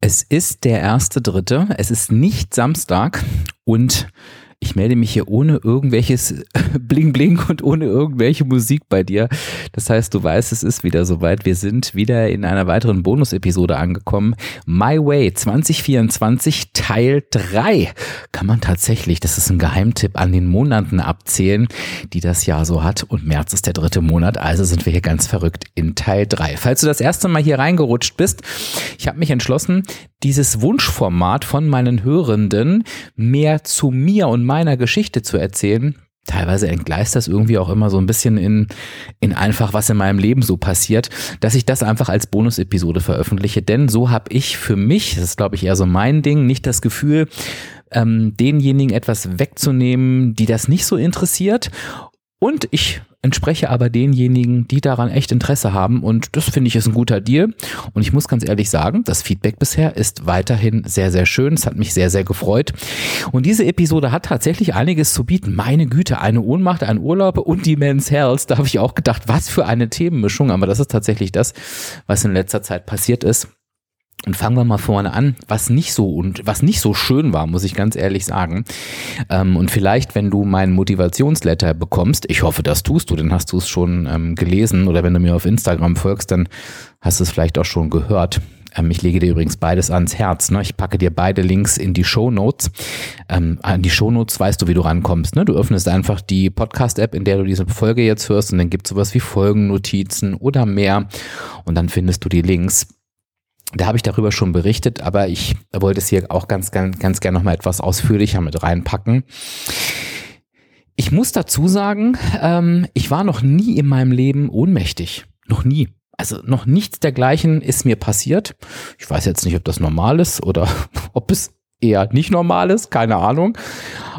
Es ist der erste Dritte. Es ist nicht Samstag und ich melde mich hier ohne irgendwelches Bling Bling und ohne irgendwelche Musik bei dir. Das heißt, du weißt, es ist wieder soweit. Wir sind wieder in einer weiteren Bonus-Episode angekommen. My Way 2024 Teil 3. Kann man tatsächlich, das ist ein Geheimtipp, an den Monaten abzählen, die das Jahr so hat. Und März ist der dritte Monat, also sind wir hier ganz verrückt in Teil 3. Falls du das erste Mal hier reingerutscht bist, ich habe mich entschlossen, dieses Wunschformat von meinen Hörenden mehr zu mir und meiner Geschichte zu erzählen. Teilweise entgleist das irgendwie auch immer so ein bisschen in, in einfach, was in meinem Leben so passiert, dass ich das einfach als Bonusepisode veröffentliche. Denn so habe ich für mich, das ist glaube ich eher so mein Ding, nicht das Gefühl, ähm, denjenigen etwas wegzunehmen, die das nicht so interessiert. Und ich entspreche aber denjenigen, die daran echt Interesse haben. Und das finde ich ist ein guter Deal. Und ich muss ganz ehrlich sagen, das Feedback bisher ist weiterhin sehr, sehr schön, es hat mich sehr, sehr gefreut. Und diese Episode hat tatsächlich einiges zu bieten, meine Güte, eine Ohnmacht, ein Urlaub und die Men's Health, da habe ich auch gedacht, was für eine Themenmischung, aber das ist tatsächlich das, was in letzter Zeit passiert ist und fangen wir mal vorne an, was nicht so und was nicht so schön war, muss ich ganz ehrlich sagen. Ähm, und vielleicht, wenn du meinen Motivationsletter bekommst, ich hoffe, das tust du, dann hast du es schon ähm, gelesen oder wenn du mir auf Instagram folgst, dann hast du es vielleicht auch schon gehört. Ähm, ich lege dir übrigens beides ans Herz. Ne? Ich packe dir beide Links in die Show Notes. Ähm, an die Show Notes weißt du, wie du rankommst. Ne? Du öffnest einfach die Podcast-App, in der du diese Folge jetzt hörst, und dann gibt es sowas wie Folgennotizen oder mehr. Und dann findest du die Links da habe ich darüber schon berichtet, aber ich wollte es hier auch ganz, ganz, ganz gerne nochmal etwas ausführlicher mit reinpacken. Ich muss dazu sagen, ähm, ich war noch nie in meinem Leben ohnmächtig. Noch nie. Also noch nichts dergleichen ist mir passiert. Ich weiß jetzt nicht, ob das normal ist oder ob es eher nicht normales, keine Ahnung.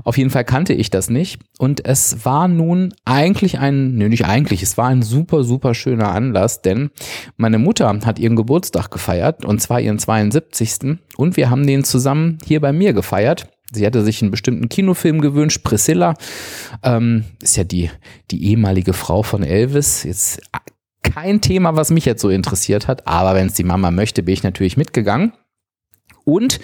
Auf jeden Fall kannte ich das nicht. Und es war nun eigentlich ein, nee, nicht eigentlich, es war ein super, super schöner Anlass, denn meine Mutter hat ihren Geburtstag gefeiert, und zwar ihren 72. Und wir haben den zusammen hier bei mir gefeiert. Sie hatte sich einen bestimmten Kinofilm gewünscht. Priscilla ähm, ist ja die, die ehemalige Frau von Elvis. Jetzt kein Thema, was mich jetzt so interessiert hat, aber wenn es die Mama möchte, bin ich natürlich mitgegangen. Und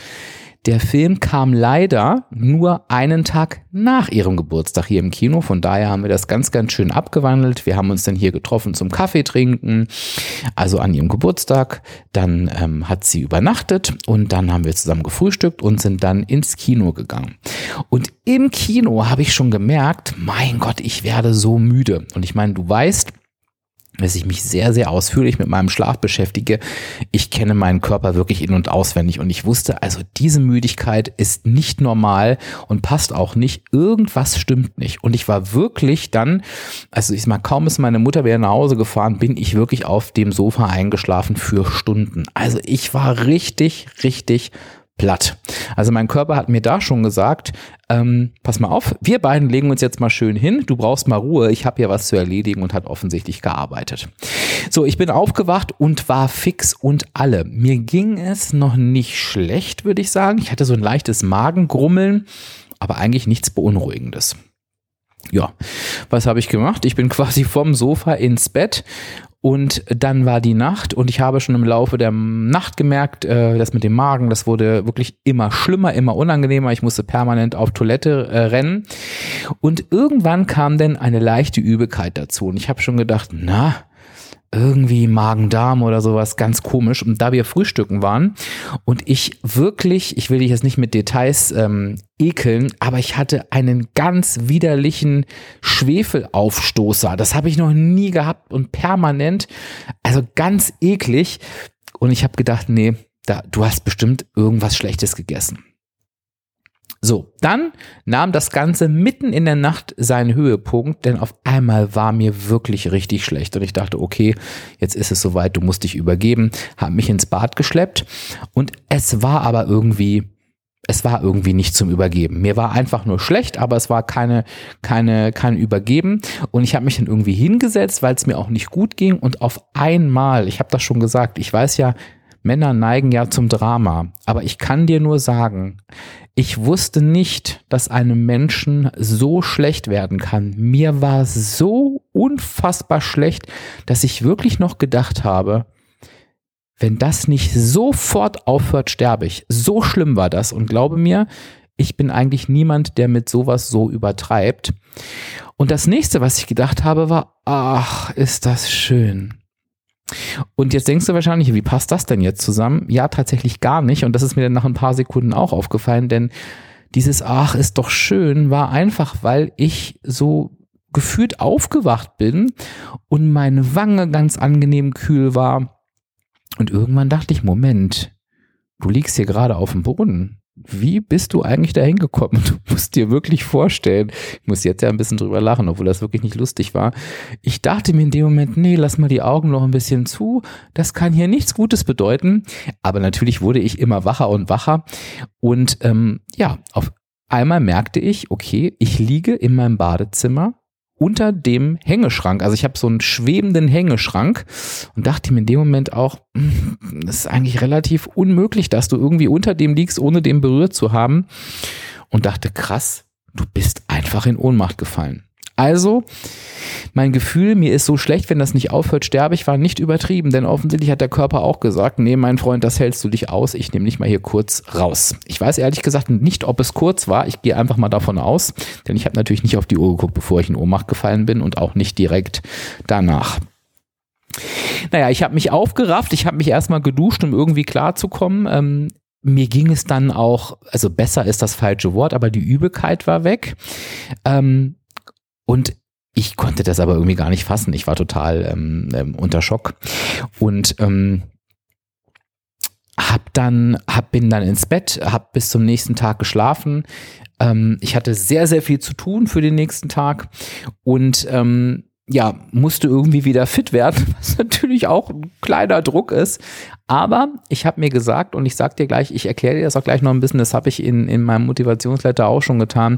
der Film kam leider nur einen Tag nach ihrem Geburtstag hier im Kino. Von daher haben wir das ganz, ganz schön abgewandelt. Wir haben uns dann hier getroffen zum Kaffee trinken, also an ihrem Geburtstag. Dann ähm, hat sie übernachtet und dann haben wir zusammen gefrühstückt und sind dann ins Kino gegangen. Und im Kino habe ich schon gemerkt, mein Gott, ich werde so müde. Und ich meine, du weißt, dass ich mich sehr, sehr ausführlich mit meinem Schlaf beschäftige. Ich kenne meinen Körper wirklich in- und auswendig und ich wusste, also diese Müdigkeit ist nicht normal und passt auch nicht. Irgendwas stimmt nicht. Und ich war wirklich dann, also ich mal kaum ist meine Mutter wieder nach Hause gefahren, bin ich wirklich auf dem Sofa eingeschlafen für Stunden. Also ich war richtig, richtig platt. Also mein Körper hat mir da schon gesagt, ähm, pass mal auf, wir beiden legen uns jetzt mal schön hin, du brauchst mal Ruhe, ich habe hier was zu erledigen und hat offensichtlich gearbeitet. So, ich bin aufgewacht und war fix und alle. Mir ging es noch nicht schlecht, würde ich sagen. Ich hatte so ein leichtes Magengrummeln, aber eigentlich nichts Beunruhigendes. Ja, was habe ich gemacht? Ich bin quasi vom Sofa ins Bett und dann war die Nacht und ich habe schon im Laufe der Nacht gemerkt, äh, das mit dem Magen, das wurde wirklich immer schlimmer, immer unangenehmer. Ich musste permanent auf Toilette äh, rennen. Und irgendwann kam dann eine leichte Übelkeit dazu. Und ich habe schon gedacht, na, irgendwie Magen-Darm oder sowas ganz komisch. Und da wir frühstücken waren und ich wirklich, ich will dich jetzt nicht mit Details ähm, ekeln, aber ich hatte einen ganz widerlichen Schwefelaufstoßer. Das habe ich noch nie gehabt und permanent, also ganz eklig. Und ich habe gedacht, nee, da, du hast bestimmt irgendwas Schlechtes gegessen. So, dann nahm das Ganze mitten in der Nacht seinen Höhepunkt, denn auf einmal war mir wirklich richtig schlecht und ich dachte, okay, jetzt ist es soweit, du musst dich übergeben, habe mich ins Bad geschleppt und es war aber irgendwie es war irgendwie nicht zum Übergeben. Mir war einfach nur schlecht, aber es war keine, keine, kein Übergeben. Und ich habe mich dann irgendwie hingesetzt, weil es mir auch nicht gut ging. Und auf einmal, ich habe das schon gesagt, ich weiß ja, Männer neigen ja zum Drama. Aber ich kann dir nur sagen, ich wusste nicht, dass einem Menschen so schlecht werden kann. Mir war so unfassbar schlecht, dass ich wirklich noch gedacht habe, wenn das nicht sofort aufhört, sterbe ich. So schlimm war das. Und glaube mir, ich bin eigentlich niemand, der mit sowas so übertreibt. Und das nächste, was ich gedacht habe, war, ach, ist das schön. Und jetzt denkst du wahrscheinlich, wie passt das denn jetzt zusammen? Ja, tatsächlich gar nicht. Und das ist mir dann nach ein paar Sekunden auch aufgefallen, denn dieses Ach ist doch schön war einfach, weil ich so gefühlt aufgewacht bin und meine Wange ganz angenehm kühl war. Und irgendwann dachte ich, Moment, du liegst hier gerade auf dem Boden wie bist du eigentlich da hingekommen? Du musst dir wirklich vorstellen, ich muss jetzt ja ein bisschen drüber lachen, obwohl das wirklich nicht lustig war. Ich dachte mir in dem Moment, nee, lass mal die Augen noch ein bisschen zu. Das kann hier nichts Gutes bedeuten. Aber natürlich wurde ich immer wacher und wacher. Und ähm, ja, auf einmal merkte ich, okay, ich liege in meinem Badezimmer unter dem Hängeschrank. Also ich habe so einen schwebenden Hängeschrank und dachte mir in dem Moment auch, hm, das ist eigentlich relativ unmöglich, dass du irgendwie unter dem liegst, ohne den berührt zu haben. Und dachte, krass, du bist einfach in Ohnmacht gefallen. Also, mein Gefühl, mir ist so schlecht, wenn das nicht aufhört, sterbe ich, war nicht übertrieben, denn offensichtlich hat der Körper auch gesagt, nee, mein Freund, das hältst du dich aus, ich nehme dich mal hier kurz raus. Ich weiß ehrlich gesagt nicht, ob es kurz war, ich gehe einfach mal davon aus, denn ich habe natürlich nicht auf die Uhr geguckt, bevor ich in Ohnmacht gefallen bin und auch nicht direkt danach. Naja, ich habe mich aufgerafft, ich habe mich erstmal geduscht, um irgendwie klarzukommen. Ähm, mir ging es dann auch, also besser ist das falsche Wort, aber die Übelkeit war weg. Ähm, und ich konnte das aber irgendwie gar nicht fassen. Ich war total ähm, ähm, unter Schock. Und ähm, hab dann, hab, bin dann ins Bett, hab bis zum nächsten Tag geschlafen. Ähm, ich hatte sehr, sehr viel zu tun für den nächsten Tag und ähm, ja, musste irgendwie wieder fit werden, was natürlich auch ein kleiner Druck ist. Aber ich habe mir gesagt, und ich sag dir gleich, ich erkläre dir das auch gleich noch ein bisschen, das habe ich in, in meinem Motivationsletter auch schon getan.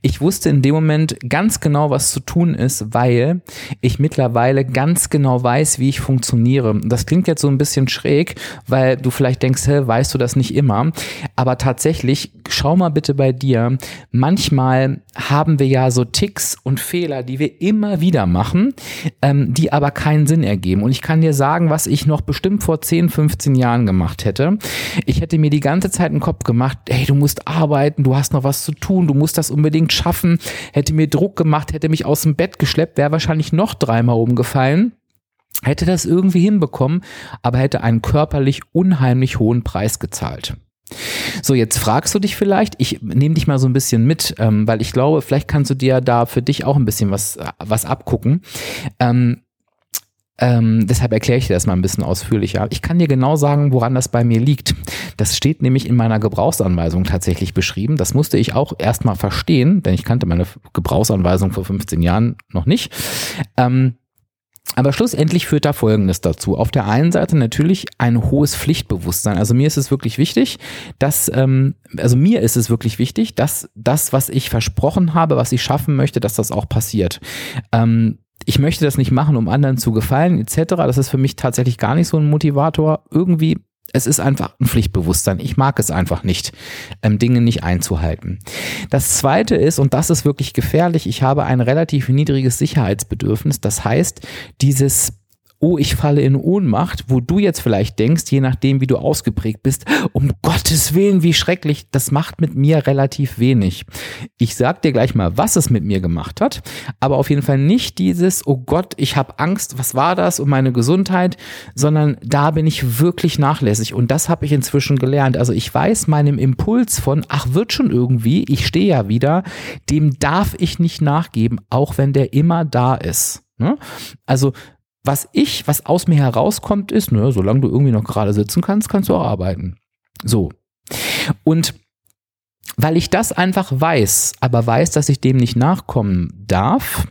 Ich wusste in dem Moment ganz genau, was zu tun ist, weil ich mittlerweile ganz genau weiß, wie ich funktioniere. Das klingt jetzt so ein bisschen schräg, weil du vielleicht denkst, hä, weißt du das nicht immer. Aber tatsächlich, schau mal bitte bei dir, manchmal haben wir ja so Ticks und Fehler, die wir immer wieder machen, ähm, die aber keinen Sinn ergeben. Und ich kann dir sagen, was ich noch bestimmt vor 10, 15 15 Jahren gemacht hätte. Ich hätte mir die ganze Zeit einen Kopf gemacht, hey, du musst arbeiten, du hast noch was zu tun, du musst das unbedingt schaffen, hätte mir Druck gemacht, hätte mich aus dem Bett geschleppt, wäre wahrscheinlich noch dreimal umgefallen hätte das irgendwie hinbekommen, aber hätte einen körperlich unheimlich hohen Preis gezahlt. So, jetzt fragst du dich vielleicht, ich nehme dich mal so ein bisschen mit, ähm, weil ich glaube, vielleicht kannst du dir da für dich auch ein bisschen was, was abgucken. Ähm, ähm, deshalb erkläre ich dir das mal ein bisschen ausführlicher. Ich kann dir genau sagen, woran das bei mir liegt. Das steht nämlich in meiner Gebrauchsanweisung tatsächlich beschrieben. Das musste ich auch erstmal verstehen, denn ich kannte meine Gebrauchsanweisung vor 15 Jahren noch nicht. Ähm, aber schlussendlich führt da Folgendes dazu. Auf der einen Seite natürlich ein hohes Pflichtbewusstsein. Also mir ist es wirklich wichtig, dass, ähm, also mir ist es wirklich wichtig, dass das, was ich versprochen habe, was ich schaffen möchte, dass das auch passiert. Ähm, ich möchte das nicht machen, um anderen zu gefallen, etc. Das ist für mich tatsächlich gar nicht so ein Motivator. Irgendwie, es ist einfach ein Pflichtbewusstsein. Ich mag es einfach nicht, ähm, Dinge nicht einzuhalten. Das zweite ist, und das ist wirklich gefährlich, ich habe ein relativ niedriges Sicherheitsbedürfnis. Das heißt, dieses oh, ich falle in Ohnmacht, wo du jetzt vielleicht denkst, je nachdem, wie du ausgeprägt bist, um Gottes Willen, wie schrecklich, das macht mit mir relativ wenig. Ich sag dir gleich mal, was es mit mir gemacht hat, aber auf jeden Fall nicht dieses, oh Gott, ich habe Angst, was war das um meine Gesundheit, sondern da bin ich wirklich nachlässig und das habe ich inzwischen gelernt. Also ich weiß meinem Impuls von, ach, wird schon irgendwie, ich stehe ja wieder, dem darf ich nicht nachgeben, auch wenn der immer da ist. Ne? Also was ich, was aus mir herauskommt, ist, ne, solange du irgendwie noch gerade sitzen kannst, kannst du auch arbeiten. So. Und weil ich das einfach weiß, aber weiß, dass ich dem nicht nachkommen darf,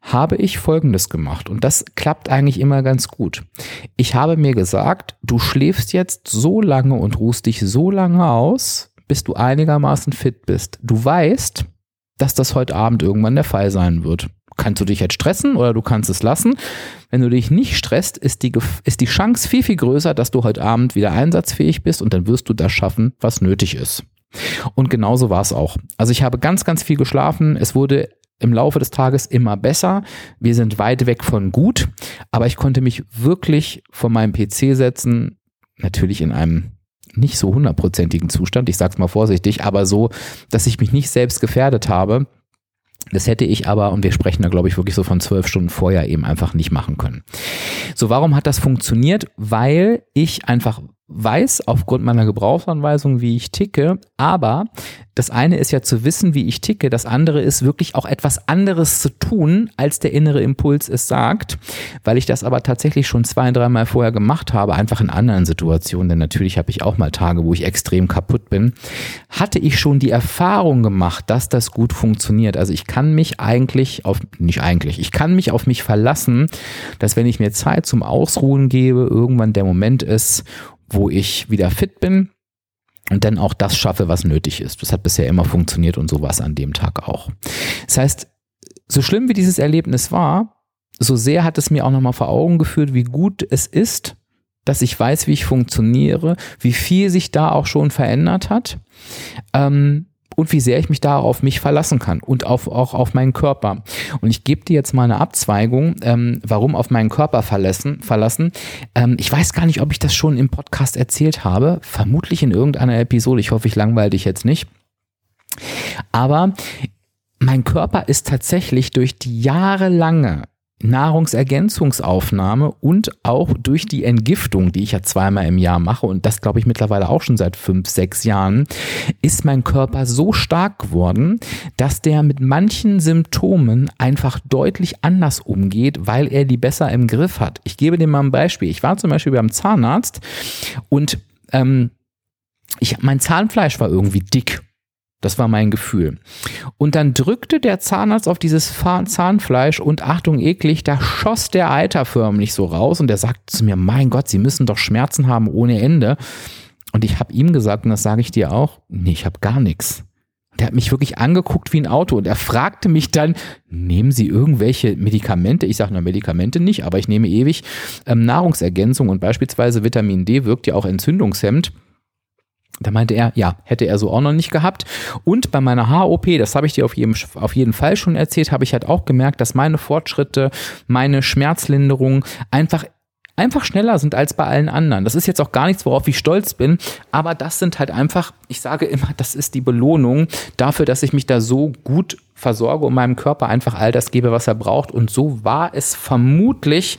habe ich Folgendes gemacht. Und das klappt eigentlich immer ganz gut. Ich habe mir gesagt, du schläfst jetzt so lange und ruhst dich so lange aus, bis du einigermaßen fit bist. Du weißt, dass das heute Abend irgendwann der Fall sein wird kannst du dich jetzt stressen oder du kannst es lassen. Wenn du dich nicht stresst, ist die, ist die Chance viel, viel größer, dass du heute Abend wieder einsatzfähig bist und dann wirst du das schaffen, was nötig ist. Und genauso war es auch. Also ich habe ganz, ganz viel geschlafen. Es wurde im Laufe des Tages immer besser. Wir sind weit weg von gut, aber ich konnte mich wirklich von meinem PC setzen, natürlich in einem nicht so hundertprozentigen Zustand, ich sag's mal vorsichtig, aber so, dass ich mich nicht selbst gefährdet habe. Das hätte ich aber, und wir sprechen da glaube ich wirklich so von zwölf Stunden vorher eben einfach nicht machen können. So, warum hat das funktioniert? Weil ich einfach weiß aufgrund meiner Gebrauchsanweisung, wie ich ticke, aber das eine ist ja zu wissen, wie ich ticke, das andere ist wirklich auch etwas anderes zu tun, als der innere Impuls es sagt, weil ich das aber tatsächlich schon zwei, dreimal vorher gemacht habe, einfach in anderen Situationen, denn natürlich habe ich auch mal Tage, wo ich extrem kaputt bin, hatte ich schon die Erfahrung gemacht, dass das gut funktioniert. Also ich kann mich eigentlich auf, nicht eigentlich, ich kann mich auf mich verlassen, dass wenn ich mir Zeit zum Ausruhen gebe, irgendwann der Moment ist, wo ich wieder fit bin und dann auch das schaffe, was nötig ist. Das hat bisher immer funktioniert und sowas an dem Tag auch. Das heißt, so schlimm wie dieses Erlebnis war, so sehr hat es mir auch nochmal vor Augen geführt, wie gut es ist, dass ich weiß, wie ich funktioniere, wie viel sich da auch schon verändert hat. Ähm, und wie sehr ich mich da auf mich verlassen kann und auf, auch auf meinen Körper. Und ich gebe dir jetzt mal eine Abzweigung, ähm, warum auf meinen Körper verlassen. verlassen. Ähm, ich weiß gar nicht, ob ich das schon im Podcast erzählt habe, vermutlich in irgendeiner Episode. Ich hoffe, ich langweile dich jetzt nicht. Aber mein Körper ist tatsächlich durch die jahrelange Nahrungsergänzungsaufnahme und auch durch die Entgiftung, die ich ja zweimal im Jahr mache und das glaube ich mittlerweile auch schon seit fünf, sechs Jahren, ist mein Körper so stark geworden, dass der mit manchen Symptomen einfach deutlich anders umgeht, weil er die besser im Griff hat. Ich gebe dir mal ein Beispiel. Ich war zum Beispiel beim Zahnarzt und ähm, ich, mein Zahnfleisch war irgendwie dick das war mein Gefühl. Und dann drückte der Zahnarzt auf dieses Zahnfleisch und Achtung eklig, da schoss der Eiter förmlich so raus und er sagte zu mir, mein Gott, Sie müssen doch Schmerzen haben ohne Ende. Und ich habe ihm gesagt, und das sage ich dir auch, nee, ich habe gar nichts. Der hat mich wirklich angeguckt wie ein Auto und er fragte mich dann, nehmen Sie irgendwelche Medikamente? Ich sage, na, Medikamente nicht, aber ich nehme ewig ähm, Nahrungsergänzung und beispielsweise Vitamin D wirkt ja auch entzündungshemmend. Da meinte er, ja, hätte er so auch noch nicht gehabt. Und bei meiner HOP, das habe ich dir auf jeden, auf jeden Fall schon erzählt, habe ich halt auch gemerkt, dass meine Fortschritte, meine Schmerzlinderung einfach einfach schneller sind als bei allen anderen. Das ist jetzt auch gar nichts, worauf ich stolz bin, aber das sind halt einfach, ich sage immer, das ist die Belohnung dafür, dass ich mich da so gut versorge und meinem Körper einfach all das gebe, was er braucht. Und so war es vermutlich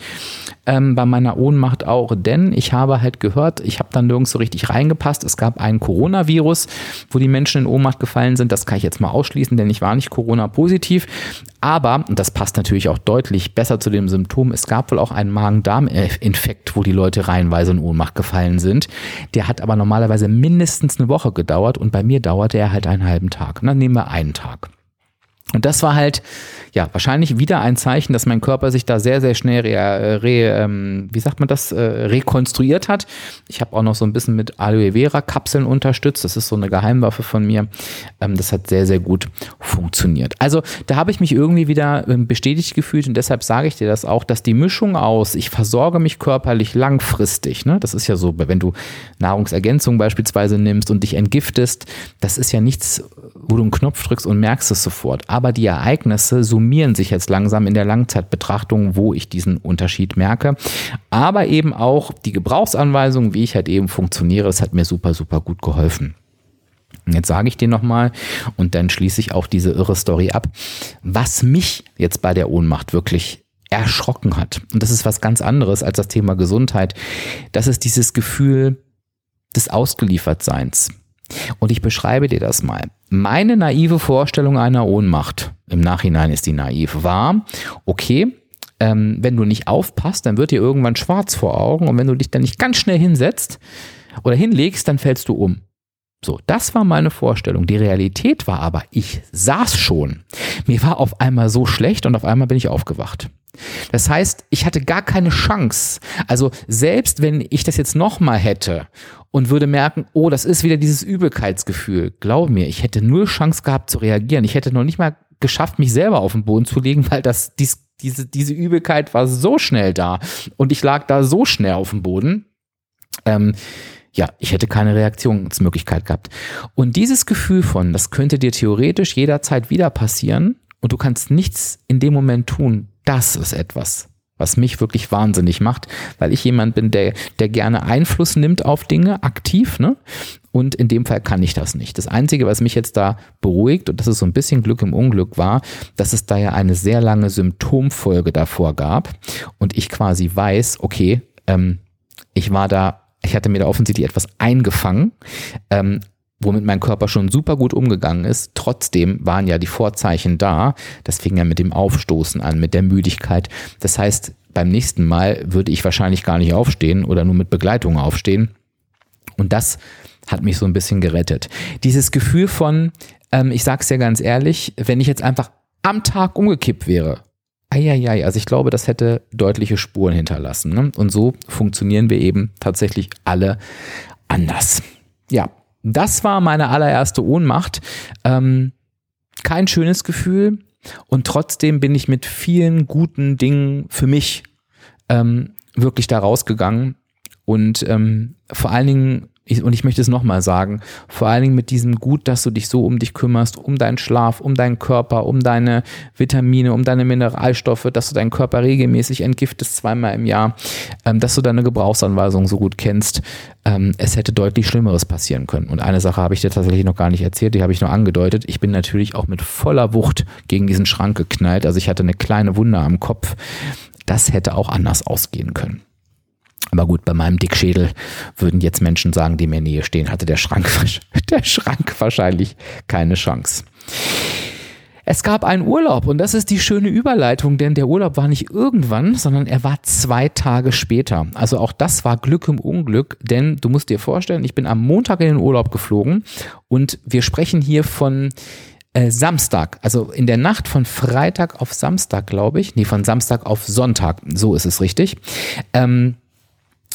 ähm, bei meiner Ohnmacht auch, denn ich habe halt gehört, ich habe dann nirgends so richtig reingepasst. Es gab einen Coronavirus, wo die Menschen in Ohnmacht gefallen sind. Das kann ich jetzt mal ausschließen, denn ich war nicht Corona-positiv. Aber, und das passt natürlich auch deutlich besser zu dem Symptom, es gab wohl auch einen Magen-Darm-Infekt, wo die Leute reihenweise in Ohnmacht gefallen sind. Der hat aber normalerweise mindestens eine Woche gedauert und bei mir dauerte er halt einen halben Tag. Und dann nehmen wir einen Tag. Und das war halt, ja, wahrscheinlich wieder ein Zeichen, dass mein Körper sich da sehr, sehr schnell re, re ähm, wie sagt man das, äh, rekonstruiert hat. Ich habe auch noch so ein bisschen mit Aloe Vera Kapseln unterstützt. Das ist so eine Geheimwaffe von mir. Ähm, das hat sehr, sehr gut funktioniert. Also da habe ich mich irgendwie wieder ähm, bestätigt gefühlt und deshalb sage ich dir das auch, dass die Mischung aus, ich versorge mich körperlich langfristig, ne? das ist ja so, wenn du Nahrungsergänzung beispielsweise nimmst und dich entgiftest, das ist ja nichts, wo du einen Knopf drückst und merkst es sofort. Aber die Ereignisse summieren sich jetzt langsam in der Langzeitbetrachtung, wo ich diesen Unterschied merke. Aber eben auch die Gebrauchsanweisung, wie ich halt eben funktioniere, das hat mir super, super gut geholfen. Jetzt sage ich dir nochmal und dann schließe ich auch diese irre Story ab, was mich jetzt bei der Ohnmacht wirklich erschrocken hat. Und das ist was ganz anderes als das Thema Gesundheit. Das ist dieses Gefühl des Ausgeliefertseins. Und ich beschreibe dir das mal. Meine naive Vorstellung einer Ohnmacht, im Nachhinein ist die naiv, war, okay, ähm, wenn du nicht aufpasst, dann wird dir irgendwann schwarz vor Augen und wenn du dich dann nicht ganz schnell hinsetzt oder hinlegst, dann fällst du um. So, das war meine Vorstellung. Die Realität war aber, ich saß schon. Mir war auf einmal so schlecht und auf einmal bin ich aufgewacht. Das heißt, ich hatte gar keine Chance. Also selbst wenn ich das jetzt nochmal hätte und würde merken, oh, das ist wieder dieses Übelkeitsgefühl. Glaub mir, ich hätte null Chance gehabt zu reagieren. Ich hätte noch nicht mal geschafft, mich selber auf den Boden zu legen, weil das, dies, diese, diese Übelkeit war so schnell da und ich lag da so schnell auf dem Boden. Ähm, ja, ich hätte keine Reaktionsmöglichkeit gehabt. Und dieses Gefühl von, das könnte dir theoretisch jederzeit wieder passieren und du kannst nichts in dem Moment tun, das ist etwas, was mich wirklich wahnsinnig macht, weil ich jemand bin, der, der gerne Einfluss nimmt auf Dinge aktiv, ne? Und in dem Fall kann ich das nicht. Das Einzige, was mich jetzt da beruhigt, und das ist so ein bisschen Glück im Unglück war, dass es da ja eine sehr lange Symptomfolge davor gab und ich quasi weiß, okay, ähm, ich war da, ich hatte mir da offensichtlich etwas eingefangen, ähm, womit mein Körper schon super gut umgegangen ist. Trotzdem waren ja die Vorzeichen da. Das fing ja mit dem Aufstoßen an, mit der Müdigkeit. Das heißt, beim nächsten Mal würde ich wahrscheinlich gar nicht aufstehen oder nur mit Begleitung aufstehen. Und das hat mich so ein bisschen gerettet. Dieses Gefühl von, ähm, ich sag's ja ganz ehrlich, wenn ich jetzt einfach am Tag umgekippt wäre, Eieiei, also ich glaube, das hätte deutliche Spuren hinterlassen. Ne? Und so funktionieren wir eben tatsächlich alle anders. Ja, das war meine allererste Ohnmacht. Ähm, kein schönes Gefühl und trotzdem bin ich mit vielen guten Dingen für mich ähm, wirklich da rausgegangen und ähm, vor allen Dingen ich, und ich möchte es nochmal sagen, vor allen Dingen mit diesem Gut, dass du dich so um dich kümmerst, um deinen Schlaf, um deinen Körper, um deine Vitamine, um deine Mineralstoffe, dass du deinen Körper regelmäßig entgiftest zweimal im Jahr, ähm, dass du deine Gebrauchsanweisung so gut kennst. Ähm, es hätte deutlich Schlimmeres passieren können. Und eine Sache habe ich dir tatsächlich noch gar nicht erzählt, die habe ich nur angedeutet. Ich bin natürlich auch mit voller Wucht gegen diesen Schrank geknallt. Also ich hatte eine kleine Wunde am Kopf. Das hätte auch anders ausgehen können. Aber gut, bei meinem Dickschädel würden jetzt Menschen sagen, die mir in Nähe stehen, hatte der Schrank, der Schrank wahrscheinlich keine Chance. Es gab einen Urlaub und das ist die schöne Überleitung, denn der Urlaub war nicht irgendwann, sondern er war zwei Tage später. Also auch das war Glück im Unglück, denn du musst dir vorstellen, ich bin am Montag in den Urlaub geflogen und wir sprechen hier von äh, Samstag, also in der Nacht von Freitag auf Samstag, glaube ich. Nee, von Samstag auf Sonntag, so ist es richtig. Ähm,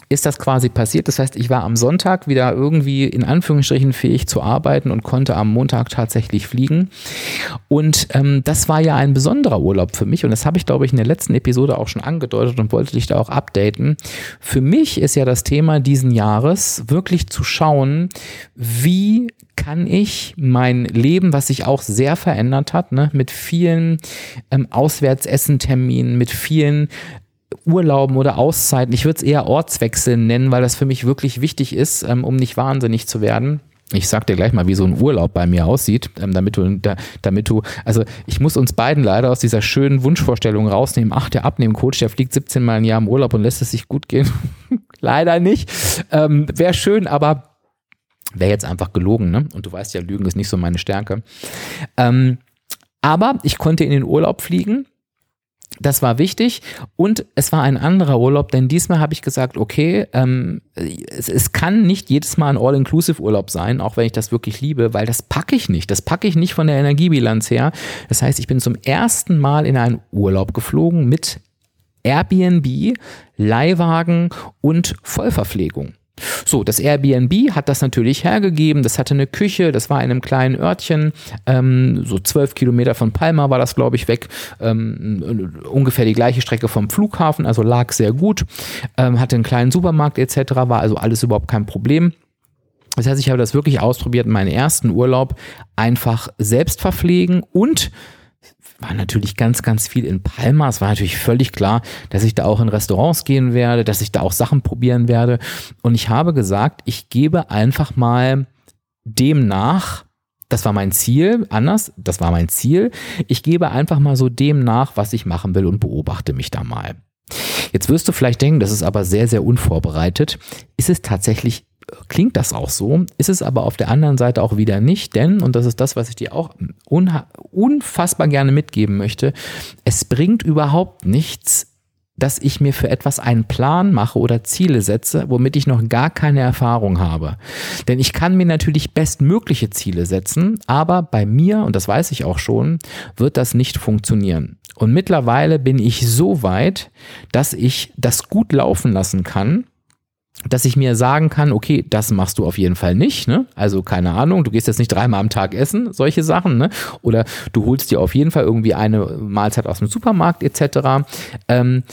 ist das quasi passiert. Das heißt, ich war am Sonntag wieder irgendwie in Anführungsstrichen fähig zu arbeiten und konnte am Montag tatsächlich fliegen. Und ähm, das war ja ein besonderer Urlaub für mich und das habe ich, glaube ich, in der letzten Episode auch schon angedeutet und wollte dich da auch updaten. Für mich ist ja das Thema diesen Jahres wirklich zu schauen, wie kann ich mein Leben, was sich auch sehr verändert hat, ne, mit vielen ähm, Auswärtsessen-Terminen, mit vielen Urlauben oder Auszeiten. Ich würde es eher Ortswechseln nennen, weil das für mich wirklich wichtig ist, ähm, um nicht wahnsinnig zu werden. Ich sag dir gleich mal, wie so ein Urlaub bei mir aussieht, ähm, damit du, da, damit du, also ich muss uns beiden leider aus dieser schönen Wunschvorstellung rausnehmen. Ach, der Abnehmcoach, der fliegt 17 Mal im Jahr im Urlaub und lässt es sich gut gehen. leider nicht. Ähm, Wäre schön, aber wäre jetzt einfach gelogen, ne? Und du weißt ja, Lügen ist nicht so meine Stärke. Ähm, aber ich konnte in den Urlaub fliegen das war wichtig und es war ein anderer Urlaub, denn diesmal habe ich gesagt, okay, ähm, es, es kann nicht jedes Mal ein All-Inclusive-Urlaub sein, auch wenn ich das wirklich liebe, weil das packe ich nicht. Das packe ich nicht von der Energiebilanz her. Das heißt, ich bin zum ersten Mal in einen Urlaub geflogen mit Airbnb, Leihwagen und Vollverpflegung. So, das Airbnb hat das natürlich hergegeben. Das hatte eine Küche, das war in einem kleinen Örtchen, ähm, so zwölf Kilometer von Palma war das, glaube ich, weg. Ähm, ungefähr die gleiche Strecke vom Flughafen, also lag sehr gut. Ähm, hatte einen kleinen Supermarkt etc., war also alles überhaupt kein Problem. Das heißt, ich habe das wirklich ausprobiert, meinen ersten Urlaub einfach selbst verpflegen und war natürlich ganz, ganz viel in Palma. Es war natürlich völlig klar, dass ich da auch in Restaurants gehen werde, dass ich da auch Sachen probieren werde. Und ich habe gesagt, ich gebe einfach mal dem nach, das war mein Ziel, anders, das war mein Ziel. Ich gebe einfach mal so dem nach, was ich machen will und beobachte mich da mal. Jetzt wirst du vielleicht denken, das ist aber sehr, sehr unvorbereitet. Ist es tatsächlich klingt das auch so, ist es aber auf der anderen Seite auch wieder nicht, denn, und das ist das, was ich dir auch unfassbar gerne mitgeben möchte, es bringt überhaupt nichts, dass ich mir für etwas einen Plan mache oder Ziele setze, womit ich noch gar keine Erfahrung habe. Denn ich kann mir natürlich bestmögliche Ziele setzen, aber bei mir, und das weiß ich auch schon, wird das nicht funktionieren. Und mittlerweile bin ich so weit, dass ich das gut laufen lassen kann dass ich mir sagen kann, okay, das machst du auf jeden Fall nicht, ne? Also keine Ahnung, du gehst jetzt nicht dreimal am Tag essen, solche Sachen, ne? Oder du holst dir auf jeden Fall irgendwie eine Mahlzeit aus dem Supermarkt etc. Ähm,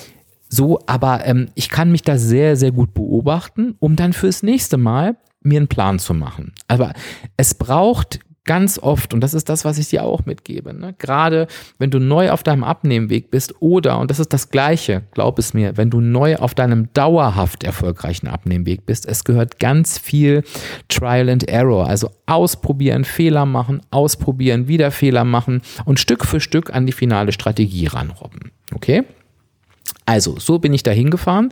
so, aber ähm, ich kann mich da sehr, sehr gut beobachten, um dann fürs nächste Mal mir einen Plan zu machen. Aber es braucht ganz oft, und das ist das, was ich dir auch mitgebe, ne? gerade wenn du neu auf deinem Abnehmweg bist oder, und das ist das Gleiche, glaub es mir, wenn du neu auf deinem dauerhaft erfolgreichen Abnehmweg bist, es gehört ganz viel Trial and Error, also ausprobieren, Fehler machen, ausprobieren, wieder Fehler machen und Stück für Stück an die finale Strategie ranrobben. Okay? Also, so bin ich da hingefahren.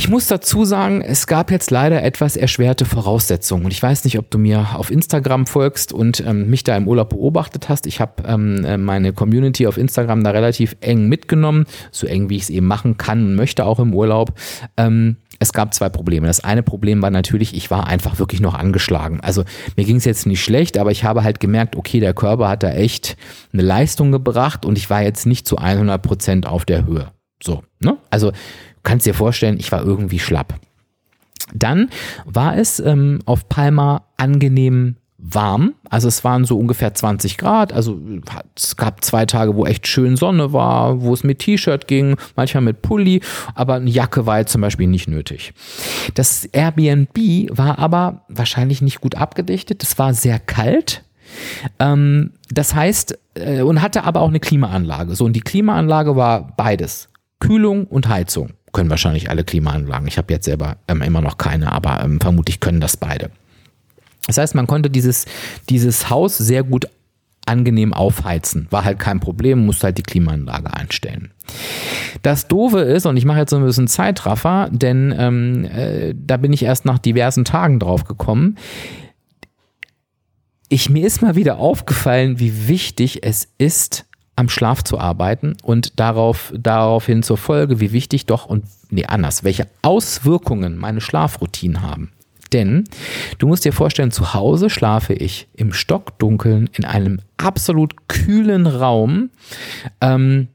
Ich muss dazu sagen, es gab jetzt leider etwas erschwerte Voraussetzungen. Und ich weiß nicht, ob du mir auf Instagram folgst und ähm, mich da im Urlaub beobachtet hast. Ich habe ähm, äh, meine Community auf Instagram da relativ eng mitgenommen, so eng wie ich es eben machen kann und möchte auch im Urlaub. Ähm, es gab zwei Probleme. Das eine Problem war natürlich, ich war einfach wirklich noch angeschlagen. Also mir ging es jetzt nicht schlecht, aber ich habe halt gemerkt, okay, der Körper hat da echt eine Leistung gebracht und ich war jetzt nicht zu 100 Prozent auf der Höhe. So, ne? Also kannst dir vorstellen, ich war irgendwie schlapp. Dann war es ähm, auf Palma angenehm warm. Also es waren so ungefähr 20 Grad. Also es gab zwei Tage, wo echt schön Sonne war, wo es mit T-Shirt ging, manchmal mit Pulli, aber eine Jacke war jetzt zum Beispiel nicht nötig. Das Airbnb war aber wahrscheinlich nicht gut abgedichtet. Es war sehr kalt. Ähm, das heißt, äh, und hatte aber auch eine Klimaanlage. So, und die Klimaanlage war beides. Kühlung und Heizung können wahrscheinlich alle Klimaanlagen. Ich habe jetzt selber ähm, immer noch keine, aber ähm, vermutlich können das beide. Das heißt, man konnte dieses, dieses Haus sehr gut angenehm aufheizen. War halt kein Problem, musste halt die Klimaanlage einstellen. Das Doofe ist, und ich mache jetzt so ein bisschen Zeitraffer, denn ähm, äh, da bin ich erst nach diversen Tagen drauf gekommen. Ich, mir ist mal wieder aufgefallen, wie wichtig es ist, am Schlaf zu arbeiten und darauf, daraufhin zur Folge, wie wichtig doch und nee, anders, welche Auswirkungen meine Schlafroutinen haben. Denn du musst dir vorstellen, zu Hause schlafe ich im Stockdunkeln in einem absolut kühlen Raum. Ähm,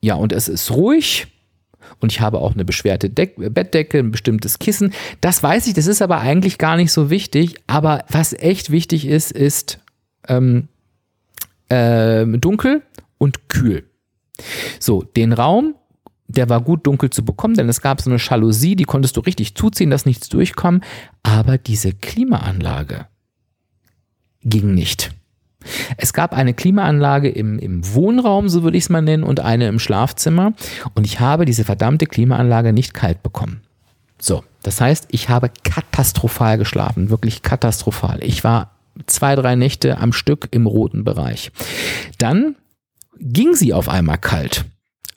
ja, und es ist ruhig und ich habe auch eine beschwerte Deck Bettdecke, ein bestimmtes Kissen. Das weiß ich, das ist aber eigentlich gar nicht so wichtig. Aber was echt wichtig ist, ist ähm, äh, dunkel und kühl. So, den Raum, der war gut dunkel zu bekommen, denn es gab so eine Jalousie, die konntest du richtig zuziehen, dass nichts durchkommt. Aber diese Klimaanlage ging nicht. Es gab eine Klimaanlage im, im Wohnraum, so würde ich es mal nennen, und eine im Schlafzimmer. Und ich habe diese verdammte Klimaanlage nicht kalt bekommen. So, das heißt, ich habe katastrophal geschlafen, wirklich katastrophal. Ich war zwei, drei Nächte am Stück im roten Bereich. Dann ging sie auf einmal kalt.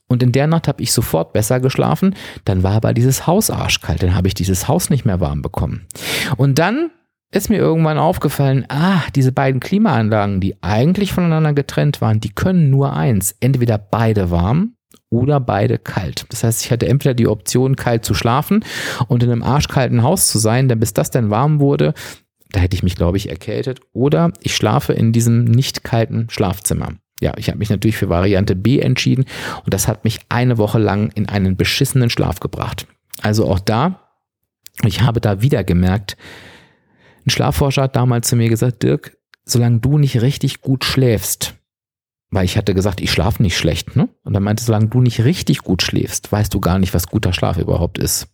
Und in der Nacht habe ich sofort besser geschlafen. Dann war aber dieses Haus arschkalt. Dann habe ich dieses Haus nicht mehr warm bekommen. Und dann ist mir irgendwann aufgefallen, ah, diese beiden Klimaanlagen, die eigentlich voneinander getrennt waren, die können nur eins. Entweder beide warm oder beide kalt. Das heißt, ich hatte entweder die Option, kalt zu schlafen und in einem arschkalten Haus zu sein, denn bis das dann warm wurde, da hätte ich mich, glaube ich, erkältet. Oder ich schlafe in diesem nicht kalten Schlafzimmer. Ja, ich habe mich natürlich für Variante B entschieden und das hat mich eine Woche lang in einen beschissenen Schlaf gebracht. Also auch da, ich habe da wieder gemerkt, ein Schlafforscher hat damals zu mir gesagt, Dirk, solange du nicht richtig gut schläfst, weil ich hatte gesagt, ich schlafe nicht schlecht, ne? Und er meinte, solange du nicht richtig gut schläfst, weißt du gar nicht, was guter Schlaf überhaupt ist.